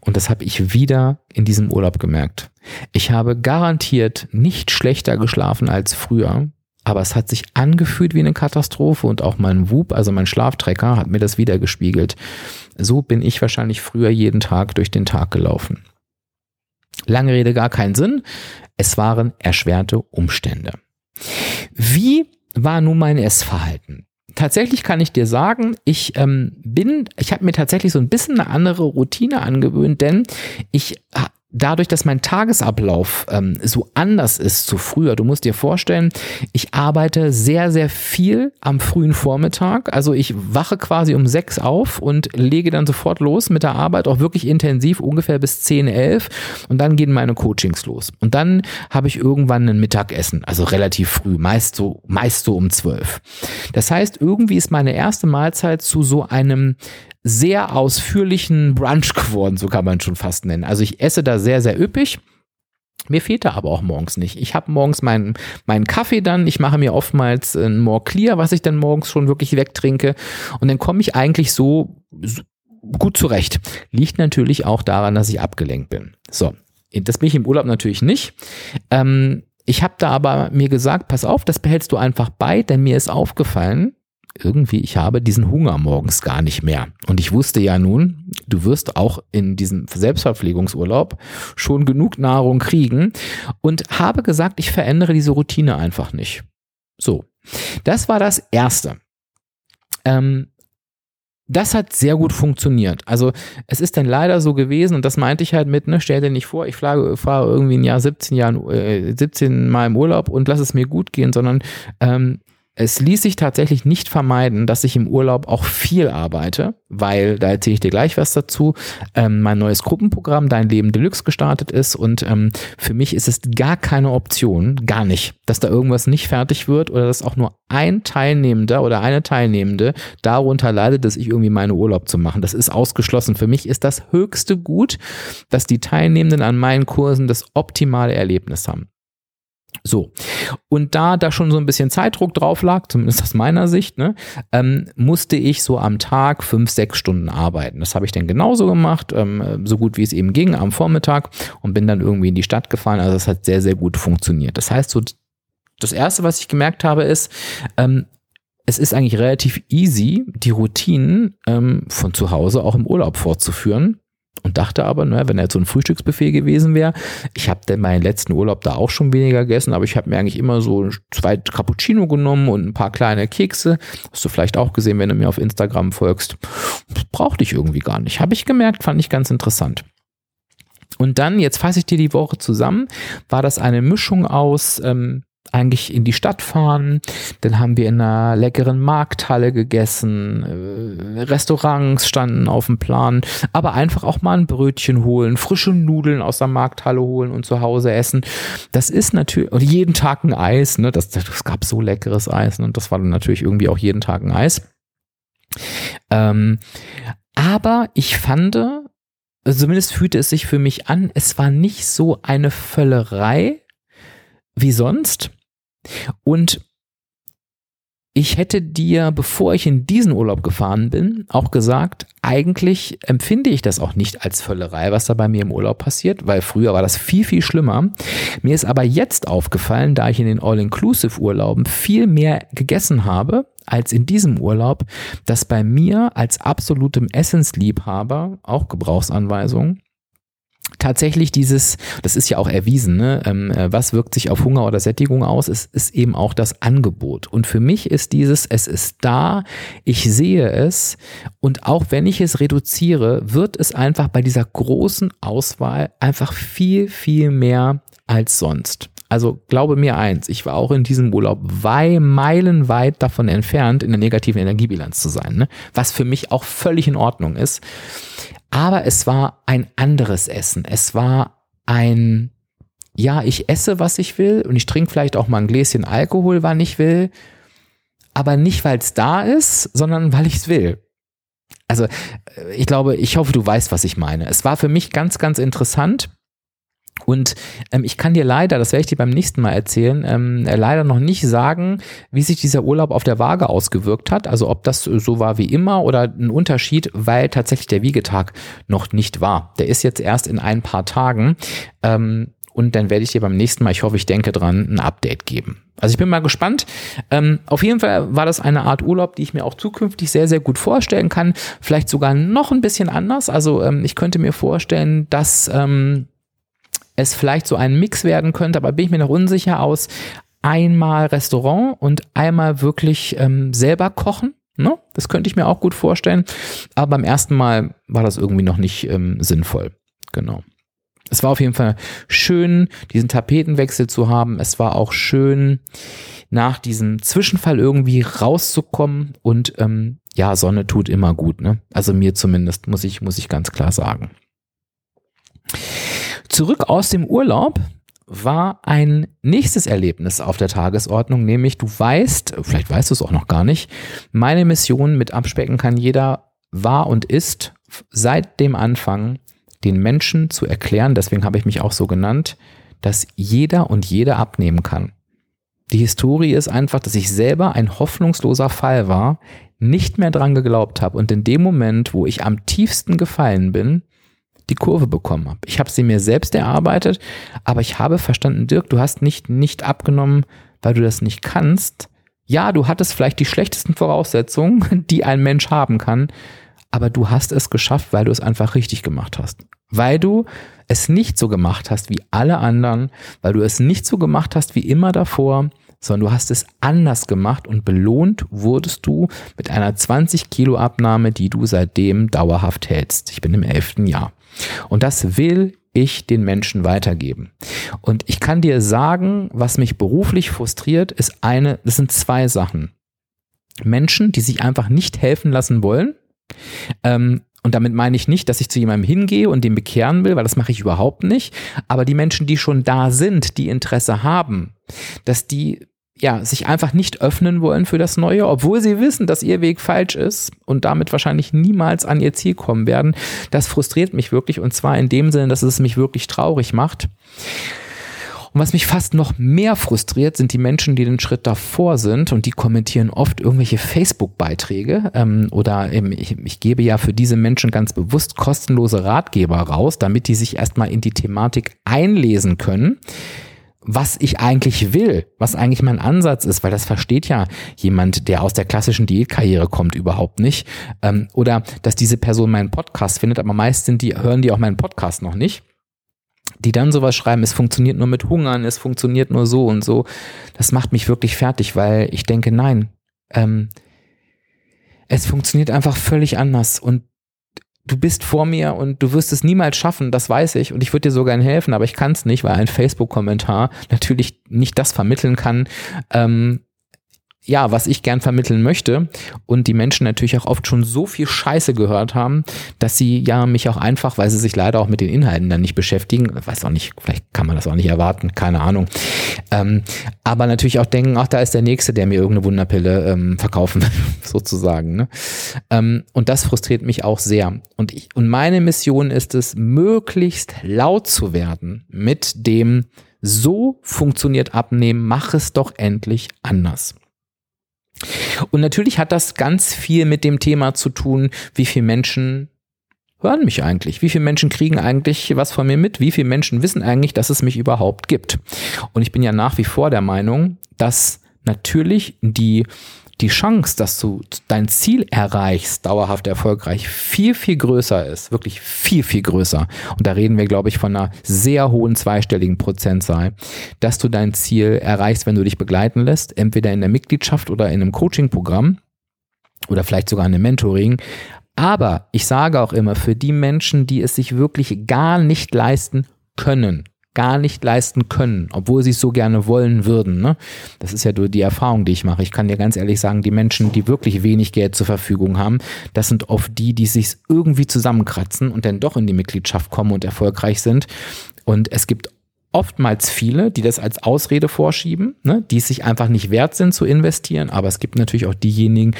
Und das habe ich wieder in diesem Urlaub gemerkt. Ich habe garantiert nicht schlechter geschlafen als früher, aber es hat sich angefühlt wie eine Katastrophe und auch mein Whoop, also mein Schlaftrecker, hat mir das wieder gespiegelt. So bin ich wahrscheinlich früher jeden Tag durch den Tag gelaufen. Lange Rede, gar keinen Sinn. Es waren erschwerte Umstände. Wie war nun mein Essverhalten? tatsächlich kann ich dir sagen, ich ähm, bin, ich habe mir tatsächlich so ein bisschen eine andere Routine angewöhnt, denn ich dadurch, dass mein Tagesablauf ähm, so anders ist zu früher, du musst dir vorstellen, ich arbeite sehr, sehr viel am frühen Vormittag. Also ich wache quasi um sechs auf und lege dann sofort los mit der Arbeit, auch wirklich intensiv, ungefähr bis zehn, elf. Und dann gehen meine Coachings los. Und dann habe ich irgendwann ein Mittagessen, also relativ früh, meist so, meist so um zwölf. Das heißt, irgendwie ist meine erste Mahlzeit zu so einem sehr ausführlichen Brunch geworden, so kann man schon fast nennen. Also ich esse da sehr, sehr üppig. Mir fehlt da aber auch morgens nicht. Ich habe morgens meinen, meinen Kaffee dann, ich mache mir oftmals ein More Clear, was ich dann morgens schon wirklich wegtrinke. Und dann komme ich eigentlich so, so gut zurecht. Liegt natürlich auch daran, dass ich abgelenkt bin. So, das bin ich im Urlaub natürlich nicht. Ähm, ich habe da aber mir gesagt, pass auf, das behältst du einfach bei, denn mir ist aufgefallen, irgendwie, ich habe diesen Hunger morgens gar nicht mehr. Und ich wusste ja nun, du wirst auch in diesem Selbstverpflegungsurlaub schon genug Nahrung kriegen und habe gesagt, ich verändere diese Routine einfach nicht. So, das war das Erste. Ähm, das hat sehr gut funktioniert. Also es ist dann leider so gewesen, und das meinte ich halt mit, ne, stell dir nicht vor, ich fahre, fahre irgendwie ein Jahr 17 Jahren, äh, 17 Mal im Urlaub und lass es mir gut gehen, sondern ähm, es ließ sich tatsächlich nicht vermeiden, dass ich im Urlaub auch viel arbeite, weil, da erzähle ich dir gleich was dazu, ähm, mein neues Gruppenprogramm Dein Leben Deluxe gestartet ist und ähm, für mich ist es gar keine Option, gar nicht, dass da irgendwas nicht fertig wird oder dass auch nur ein Teilnehmender oder eine Teilnehmende darunter leidet, dass ich irgendwie meine Urlaub zu machen. Das ist ausgeschlossen. Für mich ist das höchste Gut, dass die Teilnehmenden an meinen Kursen das optimale Erlebnis haben. So, und da da schon so ein bisschen Zeitdruck drauf lag, zumindest aus meiner Sicht, ne, ähm, musste ich so am Tag fünf, sechs Stunden arbeiten. Das habe ich dann genauso gemacht, ähm, so gut wie es eben ging am Vormittag und bin dann irgendwie in die Stadt gefahren. Also das hat sehr, sehr gut funktioniert. Das heißt, so das Erste, was ich gemerkt habe, ist, ähm, es ist eigentlich relativ easy, die Routinen ähm, von zu Hause auch im Urlaub fortzuführen und dachte aber, ne, wenn er jetzt so ein Frühstücksbuffet gewesen wäre, ich habe denn meinen letzten Urlaub da auch schon weniger gegessen, aber ich habe mir eigentlich immer so zwei Cappuccino genommen und ein paar kleine Kekse. Hast du vielleicht auch gesehen, wenn du mir auf Instagram folgst. Brauchte ich irgendwie gar nicht. Habe ich gemerkt, fand ich ganz interessant. Und dann, jetzt fasse ich dir die Woche zusammen, war das eine Mischung aus ähm, eigentlich in die Stadt fahren. Dann haben wir in einer leckeren Markthalle gegessen. Äh, Restaurants standen auf dem Plan. Aber einfach auch mal ein Brötchen holen, frische Nudeln aus der Markthalle holen und zu Hause essen. Das ist natürlich, und jeden Tag ein Eis. Ne? Das, das gab so leckeres Eis. Ne? Und das war dann natürlich irgendwie auch jeden Tag ein Eis. Ähm, aber ich fand, zumindest fühlte es sich für mich an, es war nicht so eine Völlerei, wie sonst. Und ich hätte dir, bevor ich in diesen Urlaub gefahren bin, auch gesagt, eigentlich empfinde ich das auch nicht als Völlerei, was da bei mir im Urlaub passiert, weil früher war das viel, viel schlimmer. Mir ist aber jetzt aufgefallen, da ich in den All-Inclusive-Urlauben viel mehr gegessen habe als in diesem Urlaub, dass bei mir als absolutem Essensliebhaber, auch Gebrauchsanweisung, tatsächlich dieses, das ist ja auch erwiesen, ne? Ähm, äh, was wirkt sich auf Hunger oder Sättigung aus, es ist eben auch das Angebot. Und für mich ist dieses, es ist da, ich sehe es und auch wenn ich es reduziere, wird es einfach bei dieser großen Auswahl einfach viel, viel mehr als sonst. Also glaube mir eins, ich war auch in diesem Urlaub wei meilenweit davon entfernt, in der negativen Energiebilanz zu sein, ne? was für mich auch völlig in Ordnung ist. Aber es war ein anderes Essen. Es war ein, ja, ich esse, was ich will und ich trinke vielleicht auch mal ein Gläschen Alkohol, wann ich will. Aber nicht, weil es da ist, sondern weil ich es will. Also äh, ich glaube, ich hoffe, du weißt, was ich meine. Es war für mich ganz, ganz interessant und ähm, ich kann dir leider, das werde ich dir beim nächsten Mal erzählen, ähm, äh, leider noch nicht sagen, wie sich dieser Urlaub auf der Waage ausgewirkt hat. Also ob das so war wie immer oder ein Unterschied, weil tatsächlich der Wiegetag noch nicht war. Der ist jetzt erst in ein paar Tagen. Ähm, und dann werde ich dir beim nächsten Mal, ich hoffe, ich denke dran, ein Update geben. Also ich bin mal gespannt. Ähm, auf jeden Fall war das eine Art Urlaub, die ich mir auch zukünftig sehr, sehr gut vorstellen kann. Vielleicht sogar noch ein bisschen anders. Also ähm, ich könnte mir vorstellen, dass ähm, es vielleicht so ein Mix werden könnte, aber bin ich mir noch unsicher aus. Einmal Restaurant und einmal wirklich ähm, selber kochen. Ne? Das könnte ich mir auch gut vorstellen. Aber beim ersten Mal war das irgendwie noch nicht ähm, sinnvoll. Genau. Es war auf jeden Fall schön, diesen Tapetenwechsel zu haben. Es war auch schön, nach diesem Zwischenfall irgendwie rauszukommen. Und ähm, ja, Sonne tut immer gut. Ne? Also mir zumindest, muss ich, muss ich ganz klar sagen. Zurück aus dem Urlaub war ein nächstes Erlebnis auf der Tagesordnung, nämlich du weißt, vielleicht weißt du es auch noch gar nicht, meine Mission mit Abspecken kann jeder war und ist seit dem Anfang den Menschen zu erklären, deswegen habe ich mich auch so genannt, dass jeder und jede abnehmen kann. Die Historie ist einfach, dass ich selber ein hoffnungsloser Fall war, nicht mehr dran geglaubt habe und in dem Moment, wo ich am tiefsten gefallen bin, die Kurve bekommen habe. Ich habe sie mir selbst erarbeitet, aber ich habe verstanden, Dirk, du hast nicht nicht abgenommen, weil du das nicht kannst. Ja, du hattest vielleicht die schlechtesten Voraussetzungen, die ein Mensch haben kann, aber du hast es geschafft, weil du es einfach richtig gemacht hast. Weil du es nicht so gemacht hast wie alle anderen, weil du es nicht so gemacht hast wie immer davor, sondern du hast es anders gemacht und belohnt wurdest du mit einer 20 Kilo Abnahme, die du seitdem dauerhaft hältst. Ich bin im elften Jahr. Und das will ich den Menschen weitergeben. Und ich kann dir sagen, was mich beruflich frustriert, ist eine, das sind zwei Sachen. Menschen, die sich einfach nicht helfen lassen wollen, ähm, und damit meine ich nicht, dass ich zu jemandem hingehe und den bekehren will, weil das mache ich überhaupt nicht. Aber die Menschen, die schon da sind, die Interesse haben, dass die ja, sich einfach nicht öffnen wollen für das Neue, obwohl sie wissen, dass ihr Weg falsch ist und damit wahrscheinlich niemals an ihr Ziel kommen werden. Das frustriert mich wirklich und zwar in dem Sinne, dass es mich wirklich traurig macht. Und was mich fast noch mehr frustriert, sind die Menschen, die den Schritt davor sind und die kommentieren oft irgendwelche Facebook-Beiträge ähm, oder eben, ich, ich gebe ja für diese Menschen ganz bewusst kostenlose Ratgeber raus, damit die sich erstmal in die Thematik einlesen können was ich eigentlich will, was eigentlich mein Ansatz ist, weil das versteht ja jemand, der aus der klassischen Diätkarriere kommt, überhaupt nicht. Ähm, oder dass diese Person meinen Podcast findet, aber meist sind die, hören die auch meinen Podcast noch nicht. Die dann sowas schreiben, es funktioniert nur mit Hungern, es funktioniert nur so und so. Das macht mich wirklich fertig, weil ich denke, nein, ähm, es funktioniert einfach völlig anders. Und du bist vor mir und du wirst es niemals schaffen, das weiß ich. Und ich würde dir sogar helfen, aber ich kann es nicht, weil ein Facebook-Kommentar natürlich nicht das vermitteln kann, ähm, ja, was ich gern vermitteln möchte und die Menschen natürlich auch oft schon so viel Scheiße gehört haben, dass sie ja mich auch einfach, weil sie sich leider auch mit den Inhalten dann nicht beschäftigen, weiß auch nicht, vielleicht kann man das auch nicht erwarten, keine Ahnung, ähm, aber natürlich auch denken, ach, da ist der Nächste, der mir irgendeine Wunderpille ähm, verkaufen will, sozusagen. Ne? Ähm, und das frustriert mich auch sehr. Und, ich, und meine Mission ist es, möglichst laut zu werden mit dem, so funktioniert Abnehmen, mach es doch endlich anders. Und natürlich hat das ganz viel mit dem Thema zu tun, wie viele Menschen hören mich eigentlich? Wie viele Menschen kriegen eigentlich was von mir mit? Wie viele Menschen wissen eigentlich, dass es mich überhaupt gibt? Und ich bin ja nach wie vor der Meinung, dass natürlich die die Chance, dass du dein Ziel erreichst, dauerhaft erfolgreich, viel, viel größer ist. Wirklich viel, viel größer. Und da reden wir, glaube ich, von einer sehr hohen zweistelligen Prozentzahl, dass du dein Ziel erreichst, wenn du dich begleiten lässt, entweder in der Mitgliedschaft oder in einem Coaching-Programm oder vielleicht sogar in einem Mentoring. Aber ich sage auch immer, für die Menschen, die es sich wirklich gar nicht leisten können, gar nicht leisten können, obwohl sie es so gerne wollen würden. Ne? Das ist ja die Erfahrung, die ich mache. Ich kann dir ganz ehrlich sagen, die Menschen, die wirklich wenig Geld zur Verfügung haben, das sind oft die, die sich irgendwie zusammenkratzen und dann doch in die Mitgliedschaft kommen und erfolgreich sind. Und es gibt oftmals viele, die das als Ausrede vorschieben, ne, die es sich einfach nicht wert sind zu investieren, aber es gibt natürlich auch diejenigen,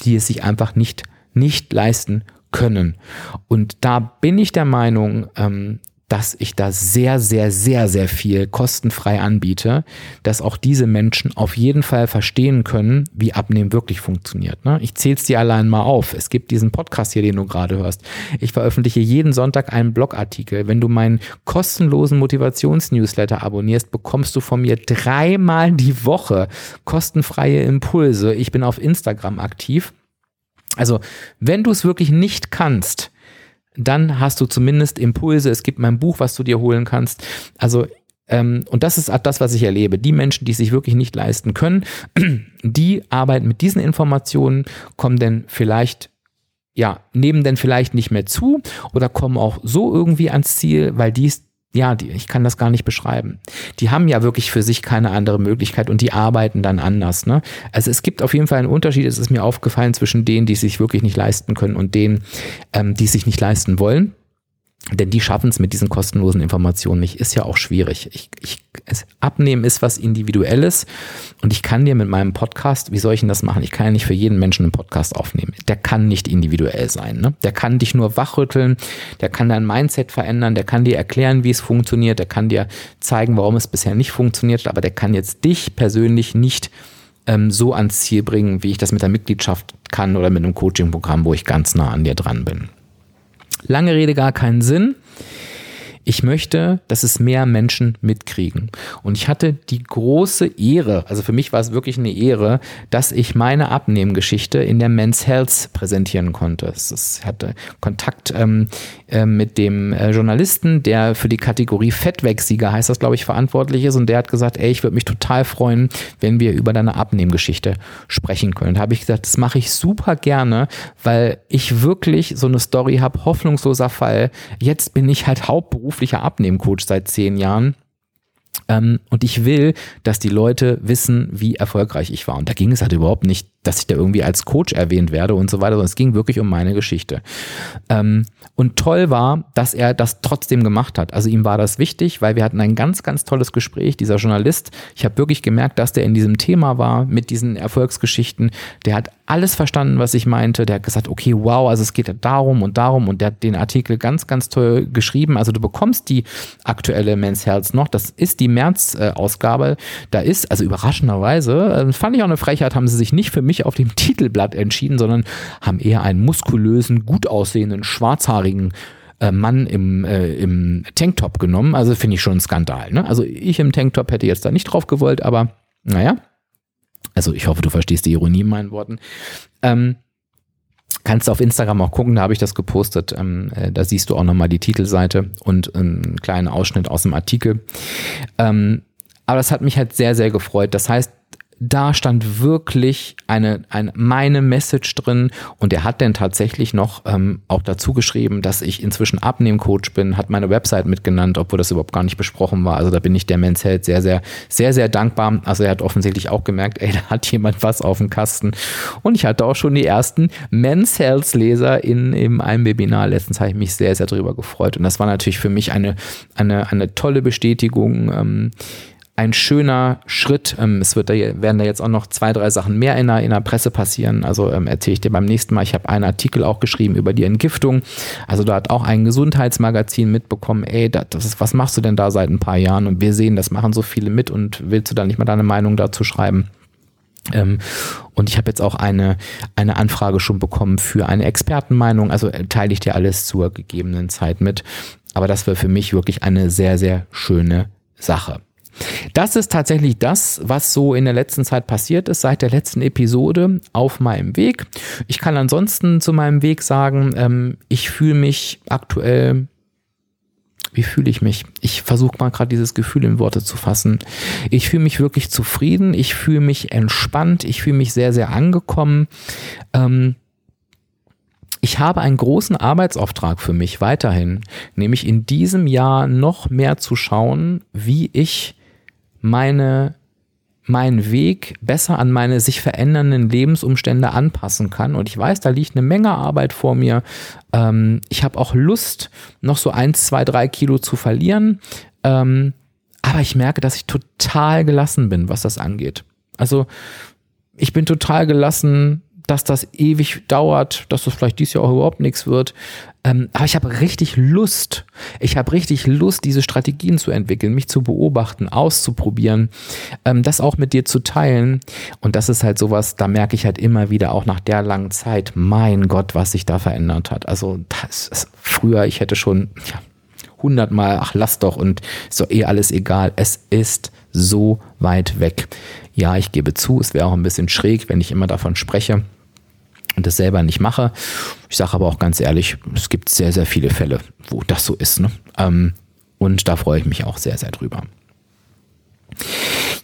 die es sich einfach nicht, nicht leisten können. Und da bin ich der Meinung, ähm, dass ich da sehr, sehr, sehr, sehr viel kostenfrei anbiete, dass auch diese Menschen auf jeden Fall verstehen können, wie Abnehmen wirklich funktioniert. Ne? Ich zähle es dir allein mal auf. Es gibt diesen Podcast hier, den du gerade hörst. Ich veröffentliche jeden Sonntag einen Blogartikel. Wenn du meinen kostenlosen Motivationsnewsletter abonnierst, bekommst du von mir dreimal die Woche kostenfreie Impulse. Ich bin auf Instagram aktiv. Also, wenn du es wirklich nicht kannst, dann hast du zumindest Impulse. Es gibt mein Buch, was du dir holen kannst. Also ähm, und das ist das, was ich erlebe. Die Menschen, die es sich wirklich nicht leisten können, die arbeiten mit diesen Informationen, kommen denn vielleicht ja, nehmen denn vielleicht nicht mehr zu oder kommen auch so irgendwie ans Ziel, weil dies ja, die, ich kann das gar nicht beschreiben. Die haben ja wirklich für sich keine andere Möglichkeit und die arbeiten dann anders. Ne? Also es gibt auf jeden Fall einen Unterschied, es ist mir aufgefallen, zwischen denen, die es sich wirklich nicht leisten können und denen, ähm, die es sich nicht leisten wollen. Denn die schaffen es mit diesen kostenlosen Informationen nicht. Ist ja auch schwierig. Ich, ich, es, abnehmen ist was Individuelles und ich kann dir mit meinem Podcast, wie soll ich denn das machen? Ich kann ja nicht für jeden Menschen einen Podcast aufnehmen. Der kann nicht individuell sein. Ne? Der kann dich nur wachrütteln, der kann dein Mindset verändern, der kann dir erklären, wie es funktioniert, der kann dir zeigen, warum es bisher nicht funktioniert, aber der kann jetzt dich persönlich nicht ähm, so ans Ziel bringen, wie ich das mit der Mitgliedschaft kann oder mit einem Coaching-Programm, wo ich ganz nah an dir dran bin. Lange Rede, gar keinen Sinn. Ich möchte, dass es mehr Menschen mitkriegen. Und ich hatte die große Ehre, also für mich war es wirklich eine Ehre, dass ich meine Abnehmgeschichte in der Men's Health präsentieren konnte. Ich hatte Kontakt ähm, äh, mit dem äh, Journalisten, der für die Kategorie Fettwegsieger heißt das, glaube ich, verantwortlich ist. Und der hat gesagt, ey, ich würde mich total freuen, wenn wir über deine Abnehmgeschichte sprechen können. Da habe ich gesagt, das mache ich super gerne, weil ich wirklich so eine Story habe, hoffnungsloser Fall. Jetzt bin ich halt hauptberuflich beruflicher Abnehmcoach seit zehn Jahren. Ähm, und ich will, dass die Leute wissen, wie erfolgreich ich war. Und da ging es halt überhaupt nicht, dass ich da irgendwie als Coach erwähnt werde und so weiter, sondern es ging wirklich um meine Geschichte. Ähm, und toll war, dass er das trotzdem gemacht hat. Also ihm war das wichtig, weil wir hatten ein ganz, ganz tolles Gespräch. Dieser Journalist, ich habe wirklich gemerkt, dass der in diesem Thema war mit diesen Erfolgsgeschichten. Der hat alles verstanden, was ich meinte. Der hat gesagt, okay, wow, also es geht darum und darum und der hat den Artikel ganz, ganz toll geschrieben. Also du bekommst die aktuelle Men's Health noch. Das ist die März-Ausgabe. Da ist, also überraschenderweise, äh, fand ich auch eine Frechheit, haben sie sich nicht für mich auf dem Titelblatt entschieden, sondern haben eher einen muskulösen, gut aussehenden, schwarzhaarigen äh, Mann im, äh, im Tanktop genommen. Also finde ich schon ein Skandal. Ne? Also ich im Tanktop hätte jetzt da nicht drauf gewollt, aber naja. Also ich hoffe, du verstehst die Ironie in meinen Worten. Ähm, kannst du auf Instagram auch gucken, da habe ich das gepostet. Ähm, äh, da siehst du auch nochmal die Titelseite und einen kleinen Ausschnitt aus dem Artikel. Ähm, aber das hat mich halt sehr, sehr gefreut. Das heißt, da stand wirklich eine, eine meine Message drin und er hat dann tatsächlich noch ähm, auch dazu geschrieben, dass ich inzwischen Abnehmcoach bin, hat meine Website mitgenannt, obwohl das überhaupt gar nicht besprochen war. Also da bin ich der Men's Health sehr, sehr, sehr, sehr dankbar. Also er hat offensichtlich auch gemerkt, ey, da hat jemand was auf dem Kasten. Und ich hatte auch schon die ersten Men's Health Leser in, in einem Webinar. Letztens habe ich mich sehr, sehr darüber gefreut. Und das war natürlich für mich eine, eine, eine tolle Bestätigung. Ähm, ein schöner Schritt. Ähm, es wird da, werden da jetzt auch noch zwei, drei Sachen mehr in der, in der Presse passieren. Also ähm, erzähle ich dir beim nächsten Mal. Ich habe einen Artikel auch geschrieben über die Entgiftung. Also da hat auch ein Gesundheitsmagazin mitbekommen, ey, das, ist, was machst du denn da seit ein paar Jahren? Und wir sehen, das machen so viele mit und willst du da nicht mal deine Meinung dazu schreiben? Ähm, und ich habe jetzt auch eine, eine Anfrage schon bekommen für eine Expertenmeinung. Also äh, teile ich dir alles zur gegebenen Zeit mit. Aber das wäre für mich wirklich eine sehr, sehr schöne Sache. Das ist tatsächlich das, was so in der letzten Zeit passiert ist, seit der letzten Episode auf meinem Weg. Ich kann ansonsten zu meinem Weg sagen, ähm, ich fühle mich aktuell wie fühle ich mich? Ich versuche mal gerade dieses Gefühl in Worte zu fassen. Ich fühle mich wirklich zufrieden, ich fühle mich entspannt, ich fühle mich sehr, sehr angekommen. Ähm, ich habe einen großen Arbeitsauftrag für mich weiterhin, nämlich in diesem Jahr noch mehr zu schauen, wie ich meine meinen Weg besser an meine sich verändernden Lebensumstände anpassen kann. Und ich weiß, da liegt eine Menge Arbeit vor mir. Ähm, ich habe auch Lust, noch so eins, zwei, drei Kilo zu verlieren. Ähm, aber ich merke, dass ich total gelassen bin, was das angeht. Also ich bin total gelassen, dass das ewig dauert, dass das vielleicht dieses Jahr auch überhaupt nichts wird. Ähm, aber ich habe richtig Lust. Ich habe richtig Lust, diese Strategien zu entwickeln, mich zu beobachten, auszuprobieren, ähm, das auch mit dir zu teilen. Und das ist halt sowas, da merke ich halt immer wieder auch nach der langen Zeit, mein Gott, was sich da verändert hat. Also das ist früher, ich hätte schon ja, hundertmal, ach lass doch und ist doch eh alles egal. Es ist so weit weg. Ja, ich gebe zu, es wäre auch ein bisschen schräg, wenn ich immer davon spreche das selber nicht mache. Ich sage aber auch ganz ehrlich, es gibt sehr, sehr viele Fälle, wo das so ist. Ne? Ähm, und da freue ich mich auch sehr, sehr drüber.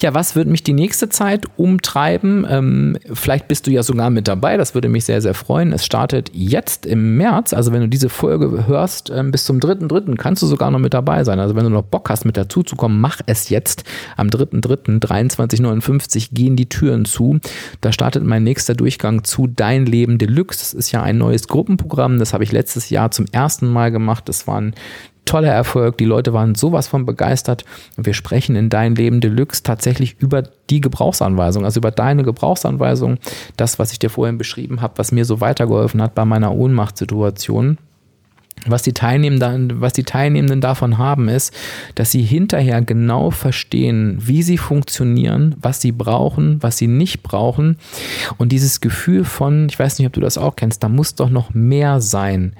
Ja, was wird mich die nächste Zeit umtreiben? Ähm, vielleicht bist du ja sogar mit dabei, das würde mich sehr, sehr freuen. Es startet jetzt im März, also wenn du diese Folge hörst, ähm, bis zum 3.3. kannst du sogar noch mit dabei sein. Also wenn du noch Bock hast, mit dazu zu kommen, mach es jetzt. Am 3.3.2359 gehen die Türen zu. Da startet mein nächster Durchgang zu Dein Leben Deluxe. Das ist ja ein neues Gruppenprogramm, das habe ich letztes Jahr zum ersten Mal gemacht. Das waren toller Erfolg. Die Leute waren sowas von begeistert. Und wir sprechen in Dein Leben Deluxe tatsächlich über die Gebrauchsanweisung, also über deine Gebrauchsanweisung. Das, was ich dir vorhin beschrieben habe, was mir so weitergeholfen hat bei meiner Ohnmachtssituation. Was die, Teilnehmenden, was die Teilnehmenden davon haben, ist, dass sie hinterher genau verstehen, wie sie funktionieren, was sie brauchen, was sie nicht brauchen. Und dieses Gefühl von, ich weiß nicht, ob du das auch kennst, da muss doch noch mehr sein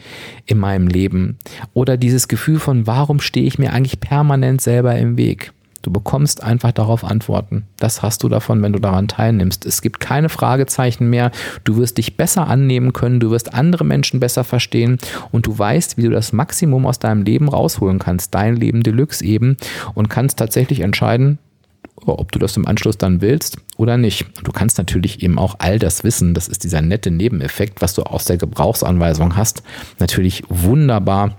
in meinem Leben. Oder dieses Gefühl von, warum stehe ich mir eigentlich permanent selber im Weg? Du bekommst einfach darauf Antworten. Das hast du davon, wenn du daran teilnimmst. Es gibt keine Fragezeichen mehr. Du wirst dich besser annehmen können, du wirst andere Menschen besser verstehen und du weißt, wie du das Maximum aus deinem Leben rausholen kannst. Dein Leben Deluxe eben und kannst tatsächlich entscheiden, ob du das im Anschluss dann willst oder nicht. Du kannst natürlich eben auch all das Wissen, das ist dieser nette Nebeneffekt, was du aus der Gebrauchsanweisung hast, natürlich wunderbar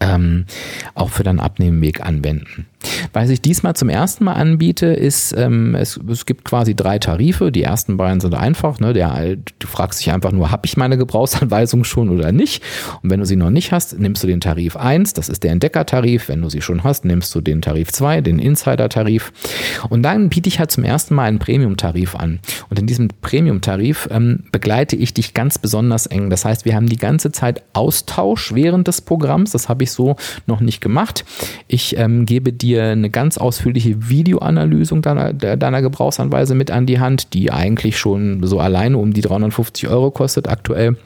ähm, auch für deinen Abnehmweg anwenden. Was ich diesmal zum ersten Mal anbiete, ist, ähm, es, es gibt quasi drei Tarife. Die ersten beiden sind einfach. Ne, der, du fragst dich einfach nur, habe ich meine Gebrauchsanweisung schon oder nicht? Und wenn du sie noch nicht hast, nimmst du den Tarif 1, das ist der Entdeckertarif. Wenn du sie schon hast, nimmst du den Tarif 2, den Insider-Tarif. Und dann biete ich halt zum ersten Mal einen Premium-Tarif an. Und in diesem Premium-Tarif ähm, begleite ich dich ganz besonders eng. Das heißt, wir haben die ganze Zeit Austausch während des Programms. Das habe ich so noch nicht gemacht. Ich ähm, gebe dir eine ganz ausführliche Videoanalyse deiner, deiner Gebrauchsanweise mit an die Hand, die eigentlich schon so alleine um die 350 Euro kostet aktuell.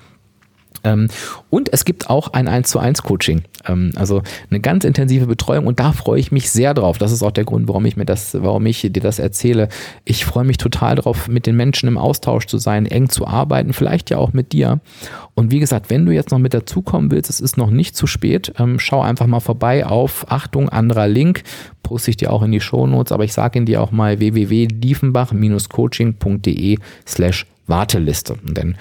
Ähm, und es gibt auch ein 1 zu 1 Coaching. Ähm, also eine ganz intensive Betreuung und da freue ich mich sehr drauf. Das ist auch der Grund, warum ich mir das, warum ich dir das erzähle. Ich freue mich total drauf, mit den Menschen im Austausch zu sein, eng zu arbeiten, vielleicht ja auch mit dir. Und wie gesagt, wenn du jetzt noch mit dazukommen willst, es ist noch nicht zu spät. Ähm, schau einfach mal vorbei auf Achtung, anderer Link. Poste ich dir auch in die Shownotes, aber ich sage in dir auch mal www.diefenbach-coaching.de slash Warteliste. Dann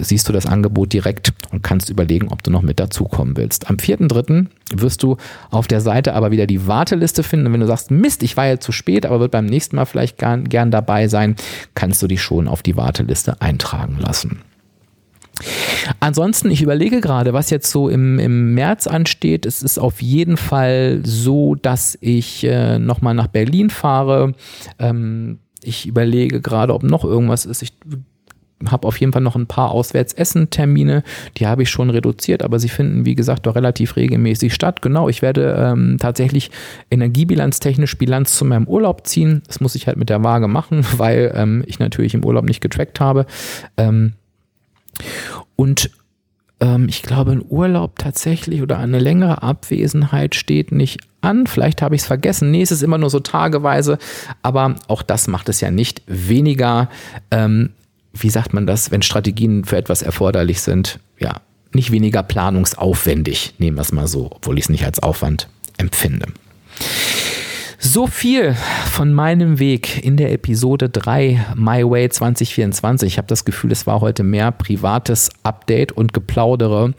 siehst du das Angebot direkt und kannst überlegen, ob du noch mit dazukommen willst. Am 4.3. wirst du auf der Seite aber wieder die Warteliste finden. Und wenn du sagst, Mist, ich war jetzt zu spät, aber wird beim nächsten Mal vielleicht gern, gern dabei sein, kannst du dich schon auf die Warteliste eintragen lassen. Ansonsten, ich überlege gerade, was jetzt so im, im März ansteht. Es ist auf jeden Fall so, dass ich äh, nochmal nach Berlin fahre. Ähm, ich überlege gerade, ob noch irgendwas ist. Ich habe auf jeden Fall noch ein paar Auswärtsessen-Termine, die habe ich schon reduziert, aber sie finden, wie gesagt, doch relativ regelmäßig statt. Genau, ich werde ähm, tatsächlich energiebilanztechnisch Bilanz zu meinem Urlaub ziehen. Das muss ich halt mit der Waage machen, weil ähm, ich natürlich im Urlaub nicht getrackt habe. Ähm, und ähm, ich glaube, ein Urlaub tatsächlich oder eine längere Abwesenheit steht nicht an. Vielleicht habe ich es vergessen. Nee, es ist immer nur so tageweise. Aber auch das macht es ja nicht weniger ähm, wie sagt man das, wenn Strategien für etwas erforderlich sind, ja, nicht weniger planungsaufwendig, nehmen wir es mal so, obwohl ich es nicht als Aufwand empfinde. So viel von meinem Weg in der Episode 3 My Way 2024. Ich habe das Gefühl, es war heute mehr privates Update und Geplaudere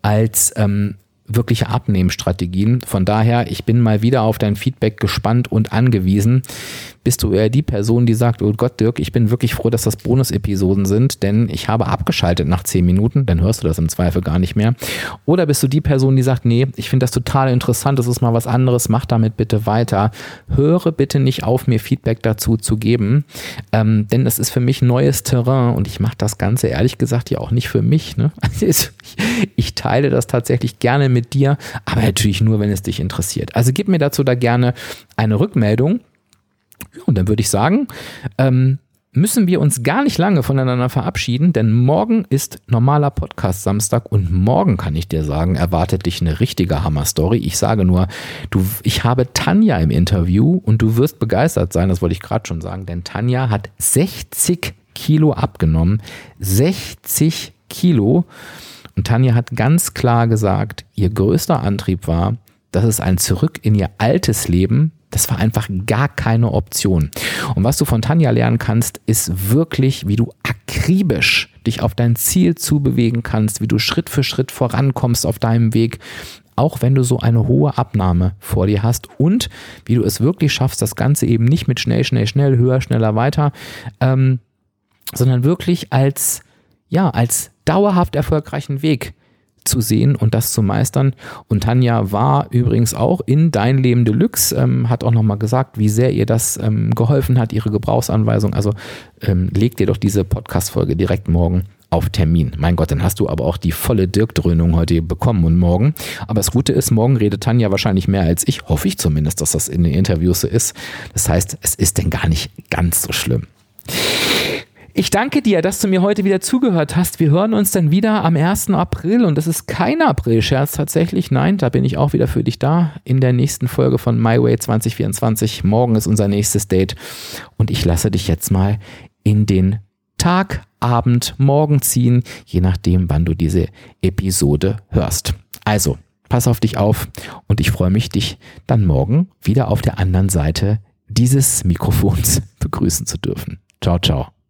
als ähm, wirkliche Abnehmstrategien. Von daher, ich bin mal wieder auf dein Feedback gespannt und angewiesen bist du eher die Person, die sagt, oh Gott, Dirk, ich bin wirklich froh, dass das Bonus-Episoden sind, denn ich habe abgeschaltet nach zehn Minuten, dann hörst du das im Zweifel gar nicht mehr. Oder bist du die Person, die sagt, nee, ich finde das total interessant, das ist mal was anderes, mach damit bitte weiter. Höre bitte nicht auf, mir Feedback dazu zu geben, ähm, denn das ist für mich neues Terrain und ich mache das Ganze ehrlich gesagt ja auch nicht für mich. Ne? Also ich teile das tatsächlich gerne mit dir, aber natürlich nur, wenn es dich interessiert. Also gib mir dazu da gerne eine Rückmeldung. Ja, und dann würde ich sagen, ähm, müssen wir uns gar nicht lange voneinander verabschieden, denn morgen ist normaler Podcast Samstag und morgen kann ich dir sagen, erwartet dich eine richtige Hammer-Story. Ich sage nur, du, ich habe Tanja im Interview und du wirst begeistert sein, das wollte ich gerade schon sagen, denn Tanja hat 60 Kilo abgenommen. 60 Kilo. Und Tanja hat ganz klar gesagt, ihr größter Antrieb war, dass es ein Zurück in ihr altes Leben das war einfach gar keine Option. Und was du von Tanja lernen kannst, ist wirklich, wie du akribisch dich auf dein Ziel zubewegen kannst, wie du Schritt für Schritt vorankommst auf deinem Weg, auch wenn du so eine hohe Abnahme vor dir hast und wie du es wirklich schaffst, das Ganze eben nicht mit schnell, schnell, schnell, höher, schneller, weiter, ähm, sondern wirklich als, ja, als dauerhaft erfolgreichen Weg zu sehen und das zu meistern. Und Tanja war übrigens auch in Dein Leben Deluxe, ähm, hat auch nochmal gesagt, wie sehr ihr das ähm, geholfen hat, ihre Gebrauchsanweisung. Also ähm, legt ihr doch diese Podcast-Folge direkt morgen auf Termin. Mein Gott, dann hast du aber auch die volle Dirk-Dröhnung heute bekommen und morgen. Aber das Gute ist, morgen redet Tanja wahrscheinlich mehr als ich. Hoffe ich zumindest, dass das in den Interviews so ist. Das heißt, es ist denn gar nicht ganz so schlimm. Ich danke dir, dass du mir heute wieder zugehört hast. Wir hören uns dann wieder am 1. April und das ist kein April-Scherz tatsächlich. Nein, da bin ich auch wieder für dich da in der nächsten Folge von My Way 2024. Morgen ist unser nächstes Date und ich lasse dich jetzt mal in den Tag, Abend, Morgen ziehen, je nachdem, wann du diese Episode hörst. Also, pass auf dich auf und ich freue mich, dich dann morgen wieder auf der anderen Seite dieses Mikrofons begrüßen zu dürfen. Ciao, ciao.